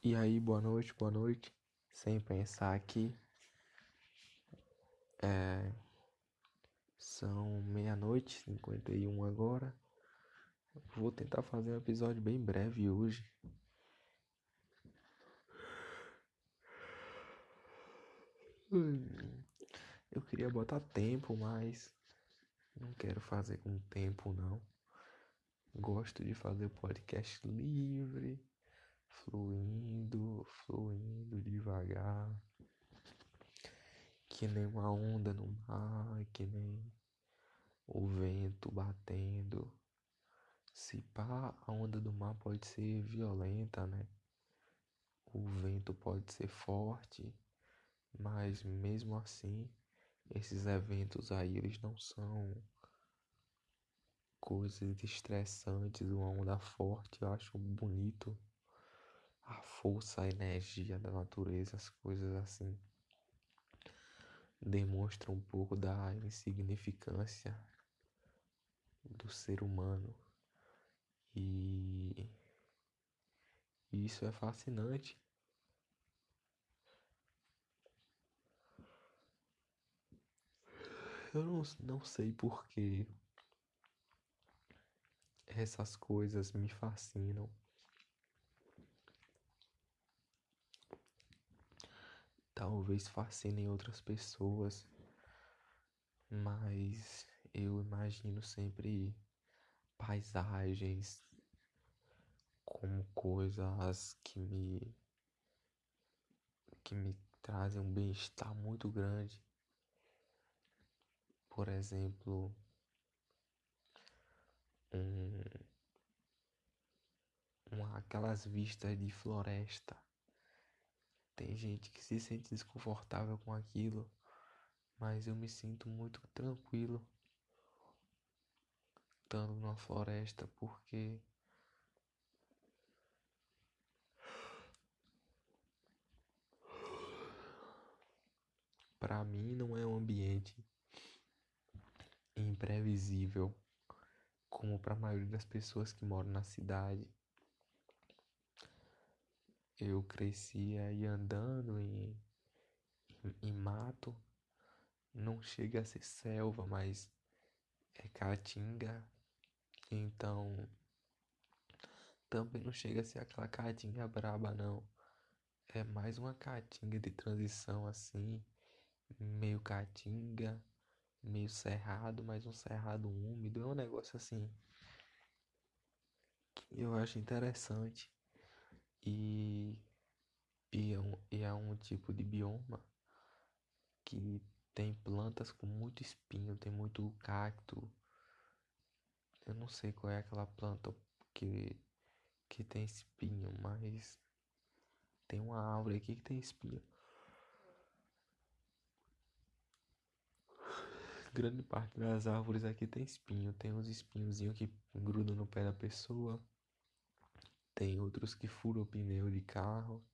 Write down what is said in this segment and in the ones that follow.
E aí, boa noite, boa noite. Sem pensar aqui. É... São meia-noite, 51 agora. Vou tentar fazer um episódio bem breve hoje. Eu queria botar tempo, mas não quero fazer com tempo não. Gosto de fazer podcast livre fluindo, fluindo devagar, que nem uma onda no mar, que nem o vento batendo. Se pá, a onda do mar pode ser violenta, né? O vento pode ser forte, mas mesmo assim, esses eventos aí eles não são coisas estressantes, uma onda forte, eu acho bonito força, a energia da natureza, as coisas assim demonstram um pouco da insignificância do ser humano. E isso é fascinante. Eu não, não sei porque essas coisas me fascinam. Talvez fascinem outras pessoas, mas eu imagino sempre paisagens como coisas que me que me trazem um bem-estar muito grande. Por exemplo, um, aquelas vistas de floresta tem gente que se sente desconfortável com aquilo, mas eu me sinto muito tranquilo estando numa floresta porque para mim não é um ambiente imprevisível como para a maioria das pessoas que moram na cidade eu cresci aí andando em, em, em mato. Não chega a ser selva, mas é caatinga. Então também não chega a ser aquela caatinga braba não. É mais uma caatinga de transição assim, meio caatinga, meio cerrado, mas um cerrado úmido. É um negócio assim que eu acho interessante. E, é um, e é um tipo de bioma que tem plantas com muito espinho, tem muito cacto. Eu não sei qual é aquela planta que, que tem espinho, mas tem uma árvore aqui que tem espinho. Grande parte das árvores aqui tem espinho. Tem uns espinhozinhos que grudam no pé da pessoa. Tem outros que furam pneu de carro.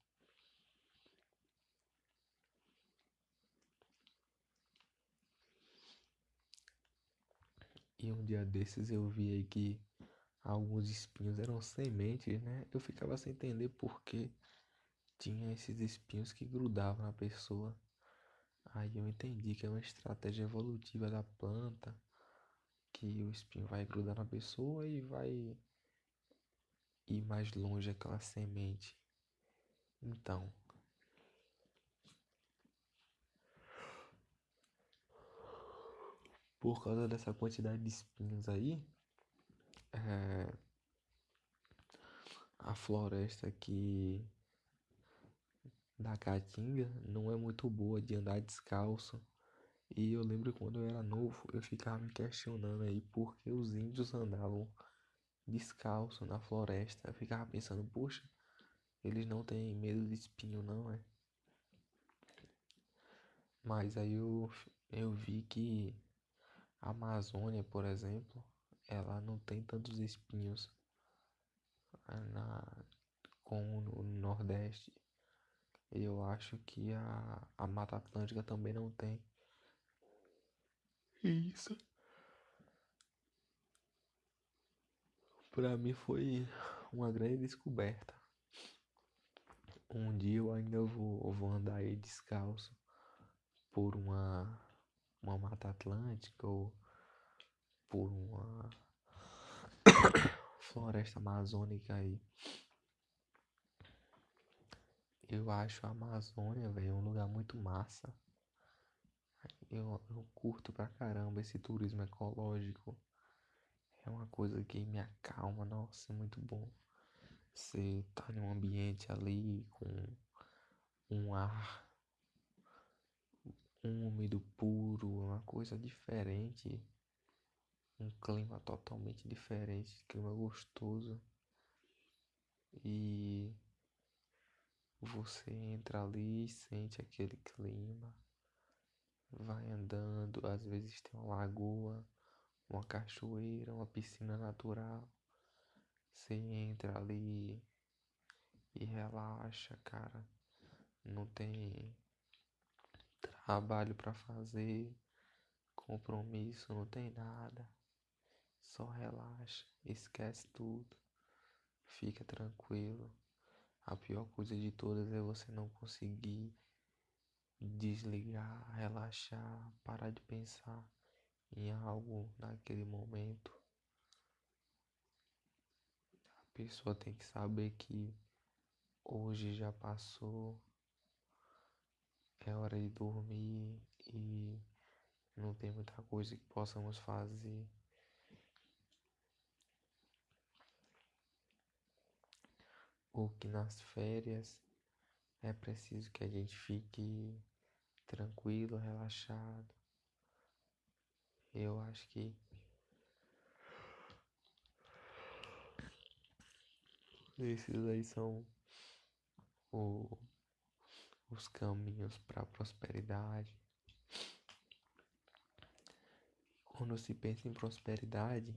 E um dia desses eu vi aí que alguns espinhos eram sementes, né? Eu ficava sem entender por que tinha esses espinhos que grudavam na pessoa. Aí eu entendi que é uma estratégia evolutiva da planta, que o espinho vai grudar na pessoa e vai ir mais longe aquela semente. Então, por causa dessa quantidade de espinhos aí, é, a floresta aqui da Caatinga não é muito boa de andar descalço. E eu lembro quando eu era novo, eu ficava me questionando aí por que os índios andavam descalço na floresta. Eu ficava pensando, poxa, eles não têm medo de espinho, não é? Mas aí eu, eu vi que a Amazônia, por exemplo, ela não tem tantos espinhos na, como no Nordeste. Eu acho que a, a Mata Atlântica também não tem. Isso. Para mim foi uma grande descoberta. um dia eu ainda vou, vou andar aí descalço por uma, uma mata atlântica ou por uma floresta amazônica aí. Eu acho a Amazônia, velho, um lugar muito massa. Eu, eu curto pra caramba esse turismo ecológico. É uma coisa que me acalma, nossa, é muito bom. Você tá em um ambiente ali com um ar úmido, puro, uma coisa diferente. Um clima totalmente diferente, clima gostoso. E você entra ali sente aquele clima. Vai andando, às vezes tem uma lagoa, uma cachoeira, uma piscina natural. Você entra ali e relaxa, cara. Não tem trabalho para fazer, compromisso, não tem nada. Só relaxa, esquece tudo. Fica tranquilo. A pior coisa de todas é você não conseguir desligar, relaxar, parar de pensar em algo naquele momento. A pessoa tem que saber que hoje já passou, é hora de dormir e não tem muita coisa que possamos fazer. Ou que nas férias é preciso que a gente fique tranquilo, relaxado. Eu acho que esses aí são o, os caminhos para a prosperidade. Quando se pensa em prosperidade,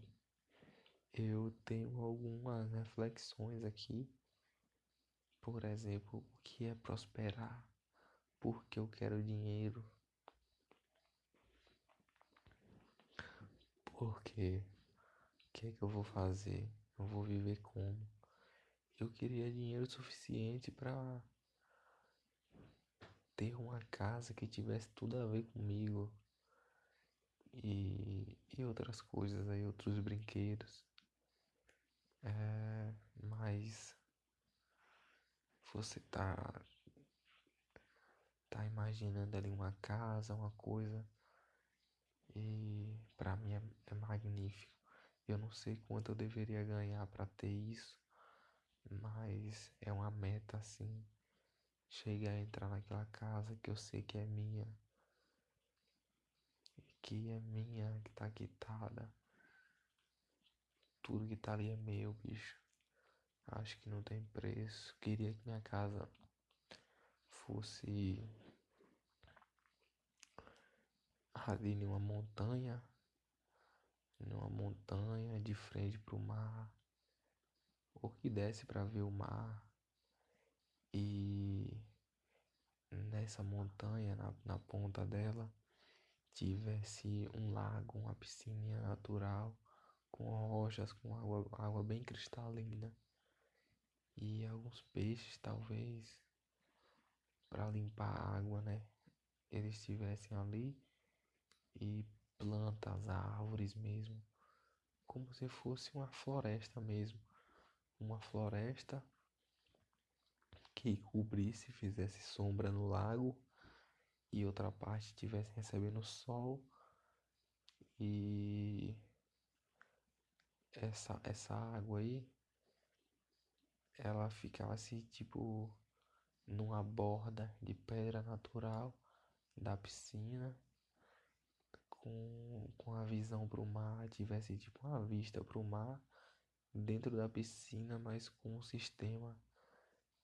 eu tenho algumas reflexões aqui. Por exemplo, o que é prosperar? Porque eu quero dinheiro. Porque o que é que eu vou fazer? Eu vou viver como? Eu queria dinheiro suficiente para ter uma casa que tivesse tudo a ver comigo e, e outras coisas aí, outros brinquedos. É, mas você tá tá imaginando ali uma casa, uma coisa e para mim é, é, magnífico. Eu não sei quanto eu deveria ganhar para ter isso, mas é uma meta assim. Chegar a entrar naquela casa que eu sei que é minha, que é minha, que tá quitada. Tudo que tá ali é meu, bicho. Acho que não tem preço. Queria que minha casa fosse ali numa montanha, numa montanha de frente para o mar, ou que desse para ver o mar. E nessa montanha, na, na ponta dela, tivesse um lago, uma piscina natural com rochas, com água, água bem cristalina. E alguns peixes, talvez, para limpar a água, né? Eles estivessem ali e plantas, árvores mesmo, como se fosse uma floresta mesmo, uma floresta que cobrisse, fizesse sombra no lago e outra parte estivesse recebendo sol. E essa essa água aí ela ficava assim, tipo, numa borda de pedra natural da piscina, com, com a visão para o mar, tivesse tipo uma vista para o mar dentro da piscina, mas com um sistema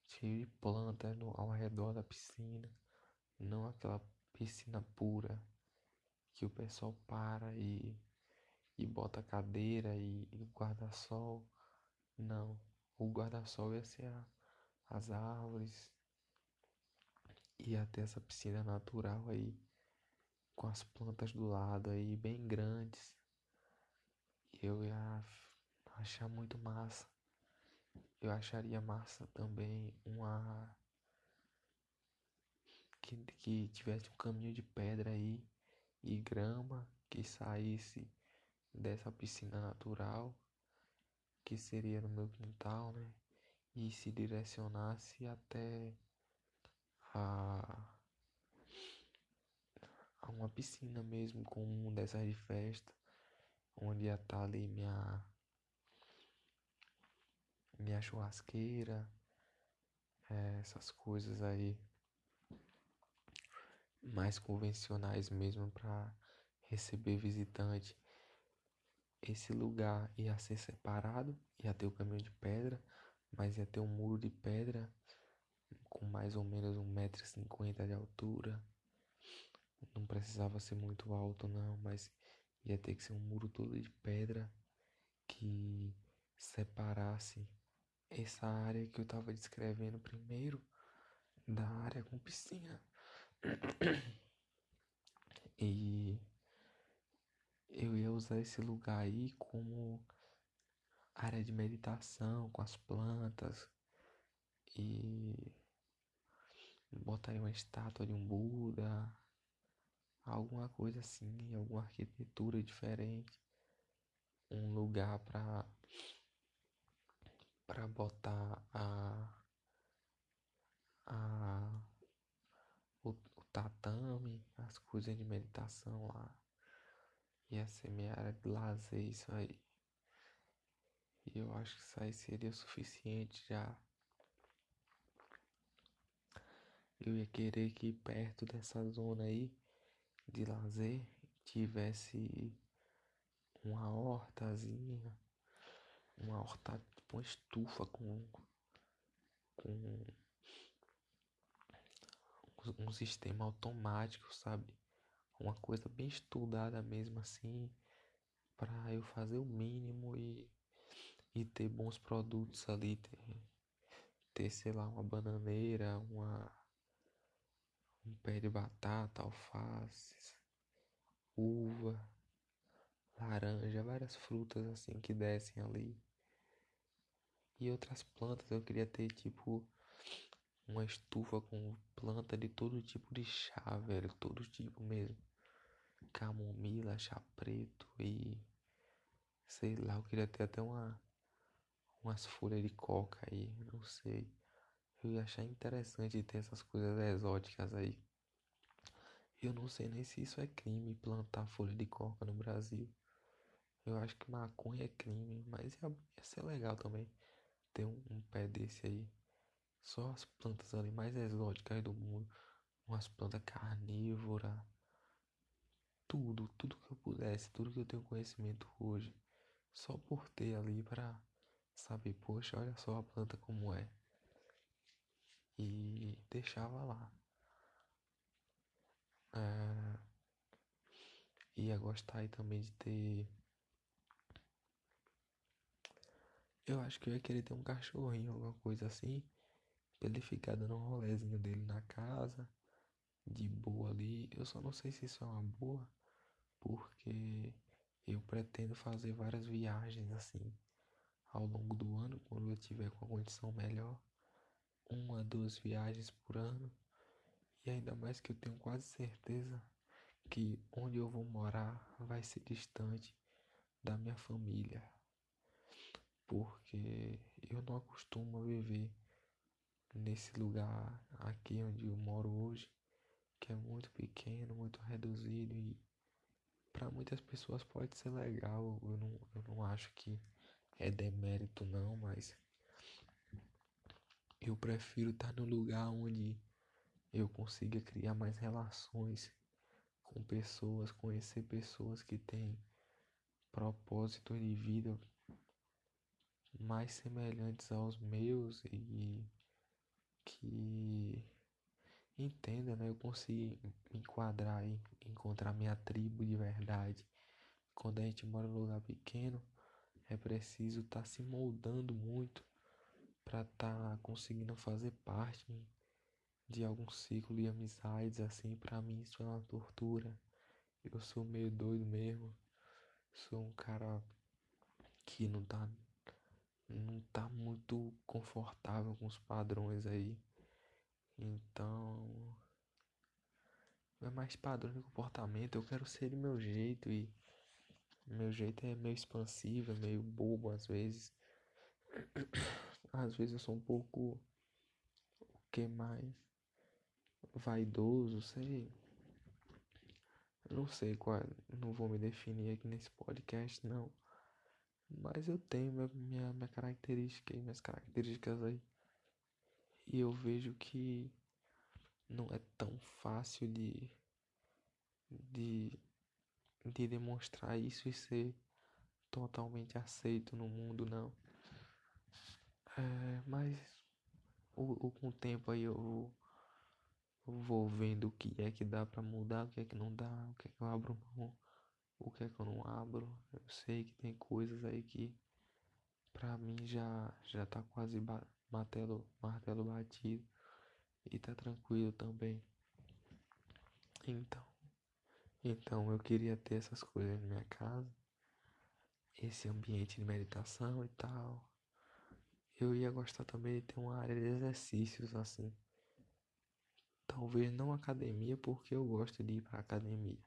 cheio de plantas no, ao redor da piscina, não aquela piscina pura que o pessoal para e, e bota cadeira e, e guarda-sol. Não, o guarda-sol ia ser a, as árvores, ia ter essa piscina natural aí, com as plantas do lado aí, bem grandes. Eu ia achar muito massa. Eu acharia massa também uma que tivesse um caminho de pedra aí e grama que saísse dessa piscina natural que seria no meu quintal, né? E se direcionasse até a, a uma piscina mesmo, com um dessas de festa, onde ia estar ali minha minha churrasqueira, é, essas coisas aí mais convencionais mesmo para receber visitante. Esse lugar ia ser separado, ia ter o caminho de pedra, mas ia ter um muro de pedra com mais ou menos um metro e cinquenta de altura. Não precisava ser muito alto não, mas ia ter que ser um muro todo de pedra que separasse essa área que eu estava descrevendo primeiro da área com piscina. E eu ia usar esse lugar aí como área de meditação com as plantas e botaria uma estátua de um Buda, alguma coisa assim, alguma arquitetura diferente, um lugar para para botar a, a o, o tatame, as coisas de meditação lá. Ser minha área de lazer isso aí. E eu acho que isso aí seria o suficiente já. Eu ia querer que perto dessa zona aí de lazer tivesse uma hortazinha, uma horta, uma estufa com, com um sistema automático, sabe? Uma coisa bem estudada mesmo assim, para eu fazer o mínimo e, e ter bons produtos ali, ter, ter sei lá, uma bananeira, uma um pé de batata, alface, uva, laranja, várias frutas assim que descem ali. E outras plantas eu queria ter tipo uma estufa com planta de todo tipo de chá, velho, todo tipo mesmo. Camomila, chá preto e sei lá, eu queria ter até uma umas folhas de coca aí, não sei. Eu ia achar interessante ter essas coisas exóticas aí. Eu não sei nem se isso é crime plantar folha de coca no Brasil. Eu acho que maconha é crime, mas ia, ia ser legal também ter um, um pé desse aí. Só as plantas ali mais exóticas do mundo. Umas plantas carnívoras. Tudo, tudo que eu pudesse, tudo que eu tenho conhecimento hoje. Só por ter ali para saber, poxa, olha só a planta como é. E deixava lá. É... Ia gostar aí também de ter. Eu acho que eu ia querer ter um cachorrinho, alguma coisa assim pra ele ficar dando um rolezinho dele na casa, de boa ali. Eu só não sei se isso é uma boa, porque eu pretendo fazer várias viagens assim ao longo do ano, quando eu tiver com a condição melhor. Uma, duas viagens por ano. E ainda mais que eu tenho quase certeza que onde eu vou morar vai ser distante da minha família. Porque eu não acostumo a viver nesse lugar aqui onde eu moro hoje, que é muito pequeno, muito reduzido e para muitas pessoas pode ser legal. Eu não, eu não acho que é demérito não, mas eu prefiro estar no lugar onde eu consiga criar mais relações com pessoas, conhecer pessoas que têm propósitos de vida mais semelhantes aos meus e que entenda, né? Eu consigo me enquadrar e encontrar minha tribo de verdade. Quando a gente mora num lugar pequeno, é preciso estar tá se moldando muito para estar tá conseguindo fazer parte de algum ciclo de amizades assim. Para mim isso é uma tortura. Eu sou meio doido mesmo. Sou um cara que não tá não tá muito confortável com os padrões aí. Então, mais padrão de comportamento. Eu quero ser do meu jeito e meu jeito é meio expansivo, é meio bobo às vezes. Às vezes eu sou um pouco o que mais vaidoso, sei. Não sei qual, não vou me definir aqui nesse podcast não. Mas eu tenho minha, minha, minha característica e minhas características aí. E eu vejo que não é tão fácil de, de, de demonstrar isso e ser totalmente aceito no mundo, não. É, mas o, o, com o tempo aí eu, eu vou vendo o que é que dá pra mudar, o que é que não dá, o que é que eu abro mão, o que é que eu não abro. Eu sei que tem coisas aí que pra mim já, já tá quase martelo, martelo batido e tá tranquilo também. Então, então eu queria ter essas coisas na minha casa, esse ambiente de meditação e tal. Eu ia gostar também de ter uma área de exercícios assim. Talvez não academia, porque eu gosto de ir pra academia.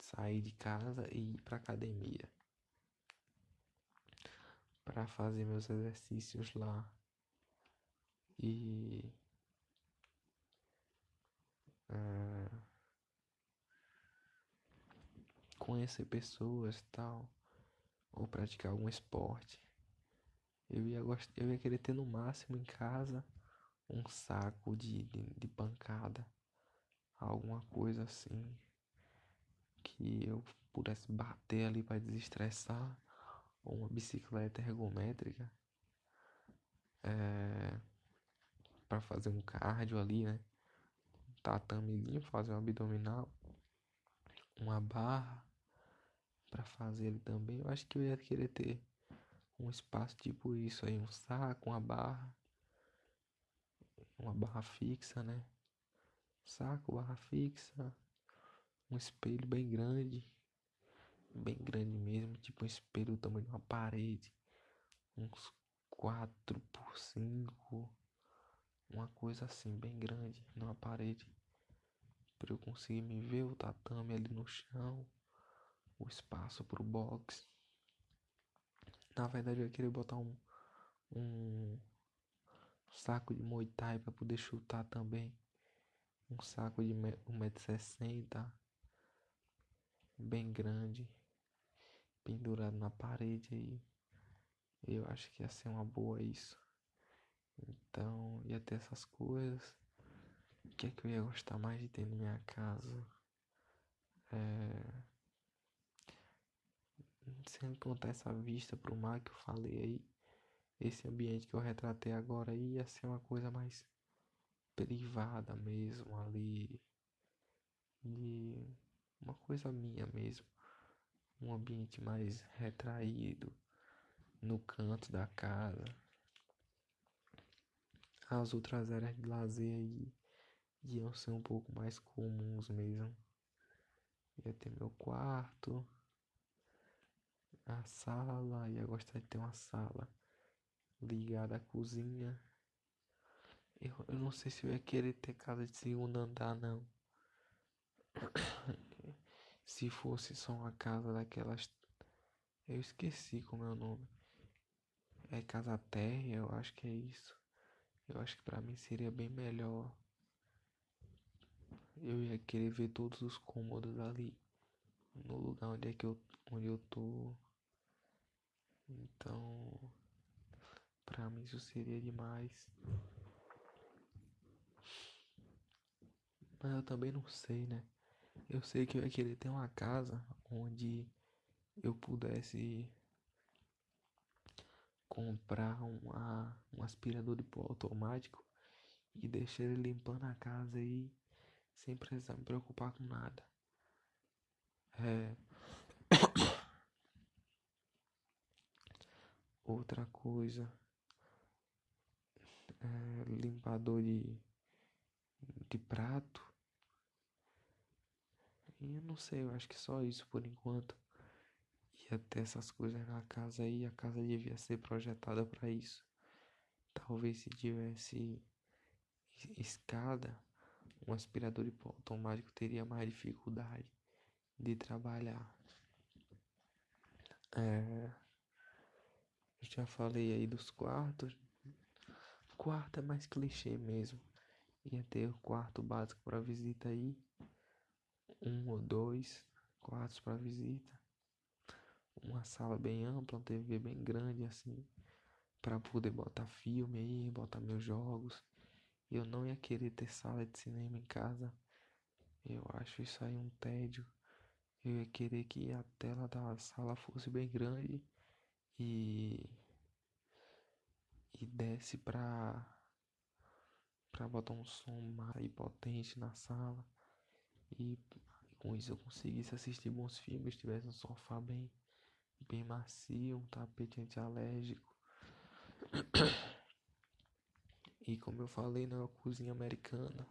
Sair de casa e ir pra academia. Pra fazer meus exercícios lá. E uh, conhecer pessoas tal, ou praticar algum esporte. Eu ia, gost... eu ia querer ter no máximo em casa um saco de, de, de pancada, alguma coisa assim que eu pudesse bater ali para desestressar, ou uma bicicleta ergométrica. É, para fazer um cardio ali, né? Um tatamezinho, fazer um abdominal, uma barra para fazer ele também. Eu acho que eu ia querer ter um espaço tipo isso aí, um saco, uma barra, uma barra fixa, né? Saco, barra fixa, um espelho bem grande, bem grande mesmo, tipo um espelho do tamanho de uma parede, uns 4 por 5 uma coisa assim bem grande numa parede. Para eu conseguir me ver o tatame ali no chão, o espaço pro box. Na verdade eu ia querer botar um um saco de Muay Thai poder chutar também. Um saco de 1,60m bem grande, pendurado na parede aí. Eu acho que ia ser uma boa isso. Então ia ter essas coisas. O que é que eu ia gostar mais de ter na minha casa? É... Sem contar essa vista pro mar que eu falei aí. Esse ambiente que eu retratei agora aí ia ser uma coisa mais privada mesmo ali. E uma coisa minha mesmo. Um ambiente mais retraído no canto da casa as outras áreas de lazer aí iam ser um pouco mais comuns mesmo. Ia ter meu quarto, a sala, ia gostar de ter uma sala ligada à cozinha. Eu, eu não sei se eu ia querer ter casa de segundo andar, não. se fosse só uma casa daquelas. Eu esqueci como é o nome. É casa térrea, eu acho que é isso. Eu acho que para mim seria bem melhor. Eu ia querer ver todos os cômodos ali no lugar onde é que eu onde eu tô. Então, para mim isso seria demais. Mas eu também não sei, né? Eu sei que eu ia querer ter uma casa onde eu pudesse comprar uma, um aspirador de pó automático e deixar ele limpando a casa aí sem precisar me preocupar com nada. É... Outra coisa, é, limpador de, de prato. E eu não sei, eu acho que só isso por enquanto ia ter essas coisas na casa aí, a casa devia ser projetada para isso. Talvez se tivesse escada, um aspirador automático teria mais dificuldade de trabalhar. É, já falei aí dos quartos. Quarto é mais clichê mesmo. Ia ter o quarto básico para visita aí. Um ou dois quartos para visita. Uma sala bem ampla, uma TV bem grande assim. para poder botar filme aí, botar meus jogos. Eu não ia querer ter sala de cinema em casa. Eu acho isso aí um tédio. Eu ia querer que a tela da sala fosse bem grande e e desse pra para botar um som mais potente na sala e com isso eu conseguisse assistir bons filmes, tivesse um sofá bem bem macio, um tapete antialérgico. E como eu falei, na né, cozinha americana,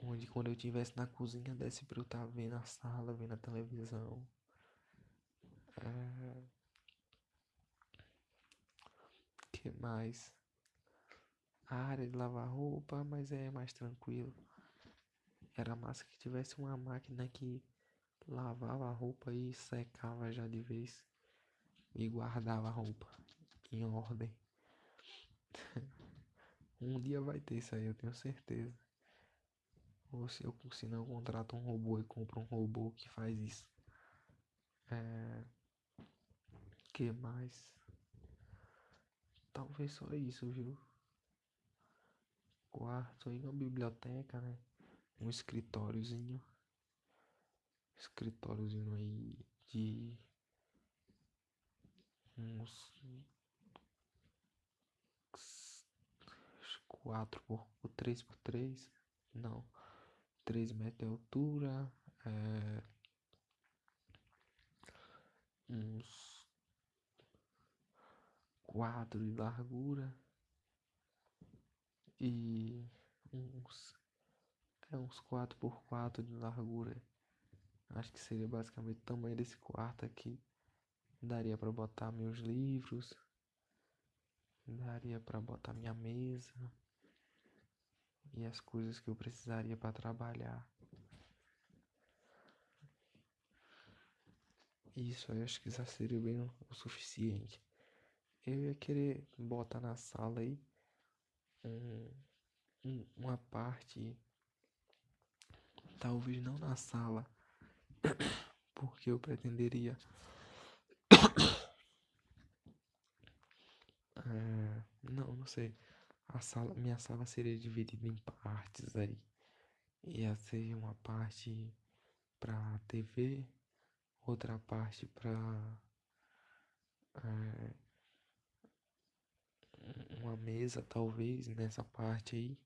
onde quando eu estivesse na cozinha desse pra eu estar tá vendo a sala, vendo a televisão. É... que mais? A área de lavar roupa, mas é mais tranquilo. Era massa que tivesse uma máquina que lavava a roupa e secava já de vez e guardava a roupa em ordem. Um dia vai ter isso aí, eu tenho certeza. Ou se eu, se não, eu contrato um robô e compro um robô que faz isso. É... Que mais? Talvez só isso, viu? Quarto aí, uma biblioteca, né? Um escritóriozinho. Escritóriozinho aí de uns 4 por, 3 por 3 não 3 metros de altura é, uns 4 de largura. E uns é uns 4 por 4 de largura. Acho que seria basicamente o tamanho desse quarto aqui. Daria para botar meus livros. Daria para botar minha mesa. E as coisas que eu precisaria para trabalhar. Isso eu acho que já seria bem o suficiente. Eu ia querer botar na sala aí um, um, uma parte, talvez não na sala, porque eu pretenderia. é, não, não sei. A sala, minha sala seria dividida em partes aí. Ia ser uma parte para TV, outra parte para é, uma mesa talvez nessa parte aí.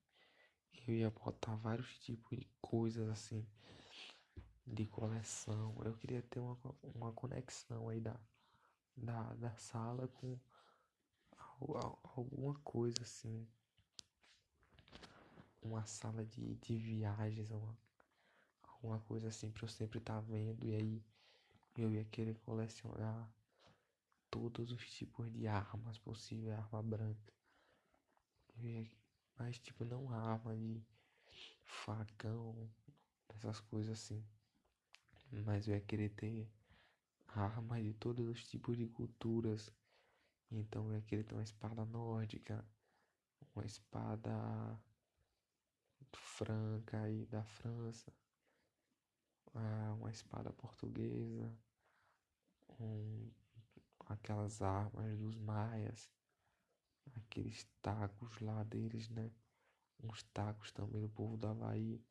Eu ia botar vários tipos de coisas assim de coleção. Eu queria ter uma, uma conexão aí da, da, da sala com alguma coisa assim. Uma sala de, de viagens, uma, alguma coisa assim pra eu sempre estar tá vendo. E aí eu ia querer colecionar todos os tipos de armas possível, arma branca. Ia, mas tipo não arma de facão, essas coisas assim. Mas eu ia querer ter armas de todos os tipos de culturas então eu queria ter uma espada nórdica, uma espada franca aí da França, ah, uma espada portuguesa, um, aquelas armas dos maias, aqueles tacos lá deles, né? Uns tacos também do povo do Havaí.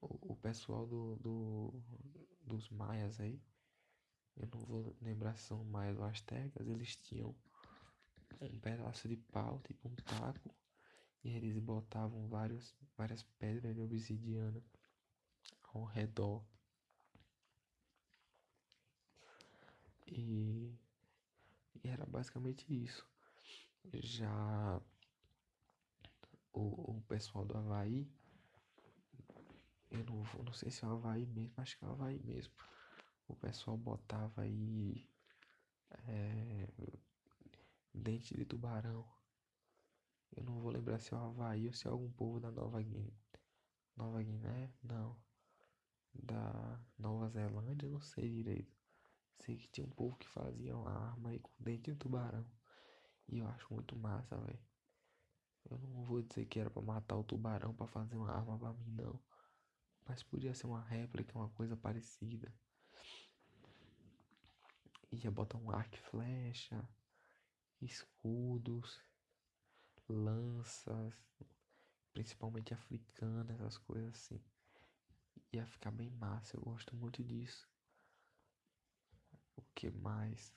O, o pessoal do, do, dos maias aí, eu não vou lembrar se são maias ou astecas, eles tinham um pedaço de pau, tipo um taco, e eles botavam vários, várias pedras de obsidiana ao redor. E, e era basicamente isso. Já o, o pessoal do Havaí, eu não, não sei se é o Havaí mesmo, acho que é o Havaí mesmo. O pessoal botava aí é, Dente de tubarão. Eu não vou lembrar se é o Havaí ou se é algum povo da Nova Guiné. Nova Guiné? Não. Da Nova Zelândia? Não sei direito. Sei que tinha um povo que fazia uma arma aí com dente de tubarão. E eu acho muito massa, velho. Eu não vou dizer que era para matar o tubarão para fazer uma arma para mim, não. Mas podia ser uma réplica, uma coisa parecida. Ia botar um arco e flecha, escudos, lanças, principalmente africanas, essas coisas assim. Ia ficar bem massa, eu gosto muito disso. O que mais?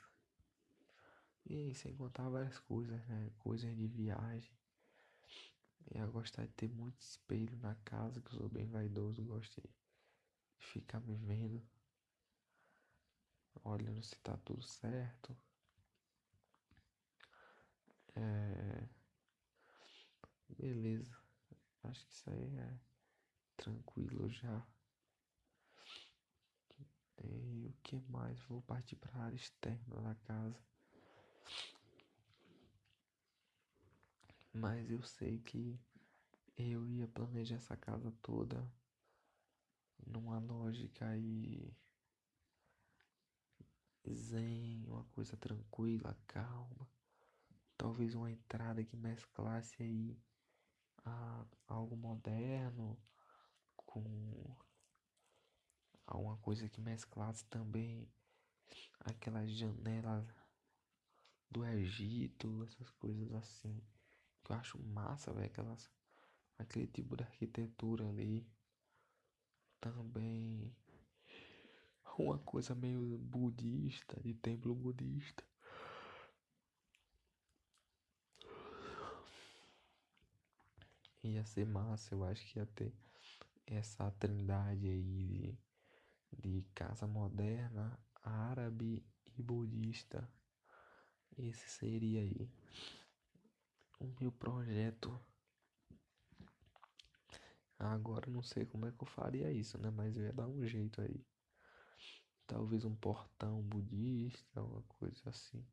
E sem contar várias coisas, né? Coisas de viagem. Eu gostar de ter muito espelho na casa, que eu sou bem vaidoso, gosto de ficar me vendo, olhando se tá tudo certo. É... Beleza, acho que isso aí é tranquilo já. E o que mais? Vou partir para a área externa da casa. Mas eu sei que eu ia planejar essa casa toda numa lógica aí zen, uma coisa tranquila, calma. Talvez uma entrada que mesclasse aí a, algo moderno com alguma coisa que mesclasse também aquelas janelas do Egito, essas coisas assim que eu acho massa, velho, aquelas aquele tipo de arquitetura ali. Também uma coisa meio budista, de templo budista. Ia ser massa, eu acho que ia ter essa trindade aí de, de casa moderna, árabe e budista. Esse seria aí o meu projeto. Agora não sei como é que eu faria isso, né? Mas eu ia dar um jeito aí. Talvez um portão budista, uma coisa assim.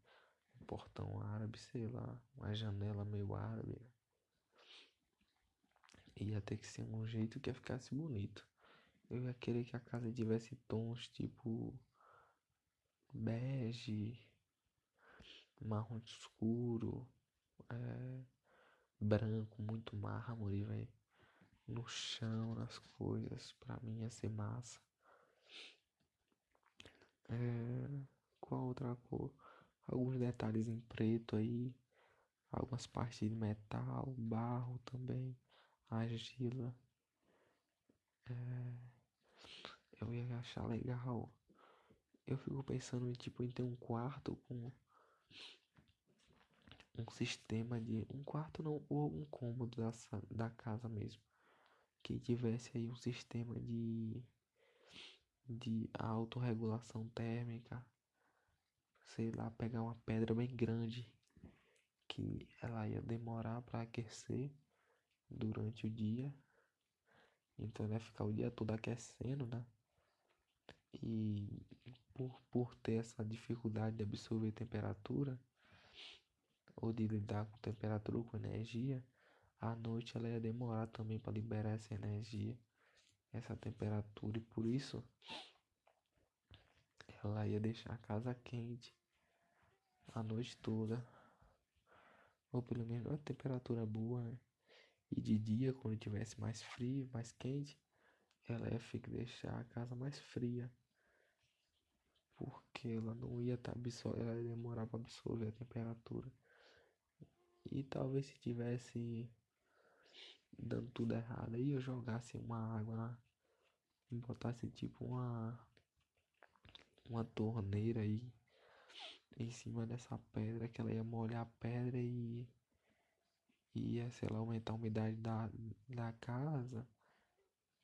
Um portão árabe, sei lá. Uma janela meio árabe. Ia ter que ser um jeito que ficasse bonito. Eu ia querer que a casa tivesse tons tipo bege, marrom escuro, é, branco, muito mármore, velho. No chão, nas coisas. Pra mim ia ser massa. É, qual outra cor? Alguns detalhes em preto aí. Algumas partes de metal, barro também. Argila. É, eu ia achar legal. Eu fico pensando em tipo em ter um quarto com um sistema de um quarto não ou um cômodo da, da casa mesmo que tivesse aí um sistema de de autorregulação térmica sei lá pegar uma pedra bem grande que ela ia demorar para aquecer durante o dia então ia ficar o dia todo aquecendo né e por, por ter essa dificuldade de absorver temperatura ou de lidar com temperatura com energia, à noite ela ia demorar também para liberar essa energia, essa temperatura, e por isso ela ia deixar a casa quente a noite toda, ou pelo menos uma temperatura boa, né? E de dia, quando tivesse mais frio, mais quente, ela ia ficar, deixar a casa mais fria. Porque ela não ia estar tá absorvendo, ela ia demorar para absorver a temperatura. E talvez se tivesse dando tudo errado aí eu jogasse uma água lá botasse tipo uma uma torneira aí em cima dessa pedra que ela ia molhar a pedra e ia, sei lá, aumentar a umidade da, da casa,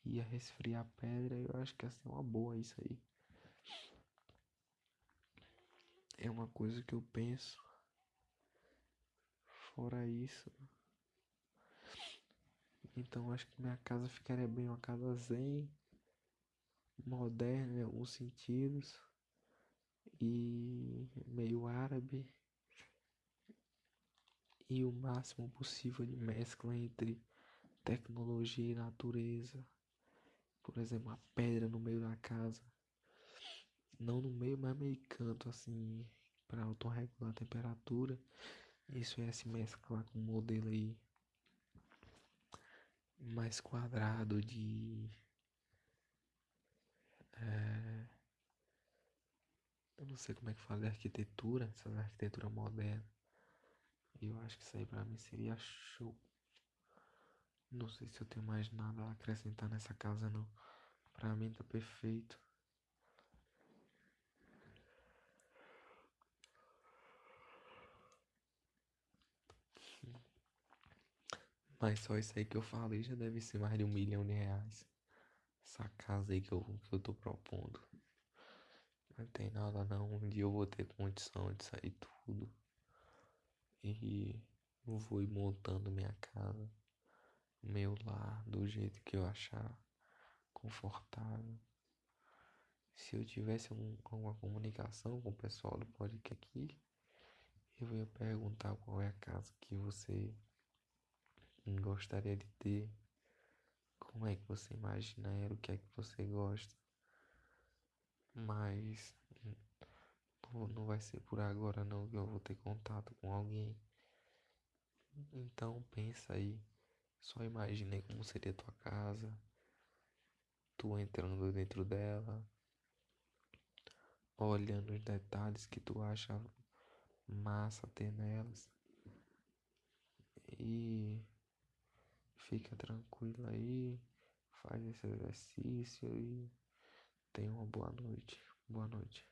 ia resfriar a pedra, eu acho que ia ser uma boa isso aí. É uma coisa que eu penso Fora isso, então acho que minha casa ficaria bem uma casa zen, moderna em alguns sentidos e meio árabe e o máximo possível de mescla entre tecnologia e natureza. Por exemplo, uma pedra no meio da casa. Não no meio, mas meio canto assim, para autorregular a temperatura. Isso é se mesclar com um modelo aí mais quadrado de é, eu não sei como é que fala de arquitetura, essa arquitetura moderna. Eu acho que isso aí pra mim seria show. Não sei se eu tenho mais nada a acrescentar nessa casa não. Pra mim tá perfeito. Mas só isso aí que eu falei já deve ser mais de um milhão de reais. Essa casa aí que eu, que eu tô propondo. Não tem nada não. Um dia eu vou ter condição de sair tudo. E eu vou ir montando minha casa, meu lar, do jeito que eu achar confortável. Se eu tivesse um, uma comunicação com o pessoal do podcast aqui, eu ia perguntar qual é a casa que você gostaria de ter, como é que você imagina ela, o que é que você gosta. Mas não vai ser por agora não que eu vou ter contato com alguém. Então pensa aí, só imagine como seria tua casa, tu entrando dentro dela, olhando os detalhes que tu acha massa ter nelas. E fica tranquilo aí, faz esse exercício e tenha uma boa noite. Boa noite.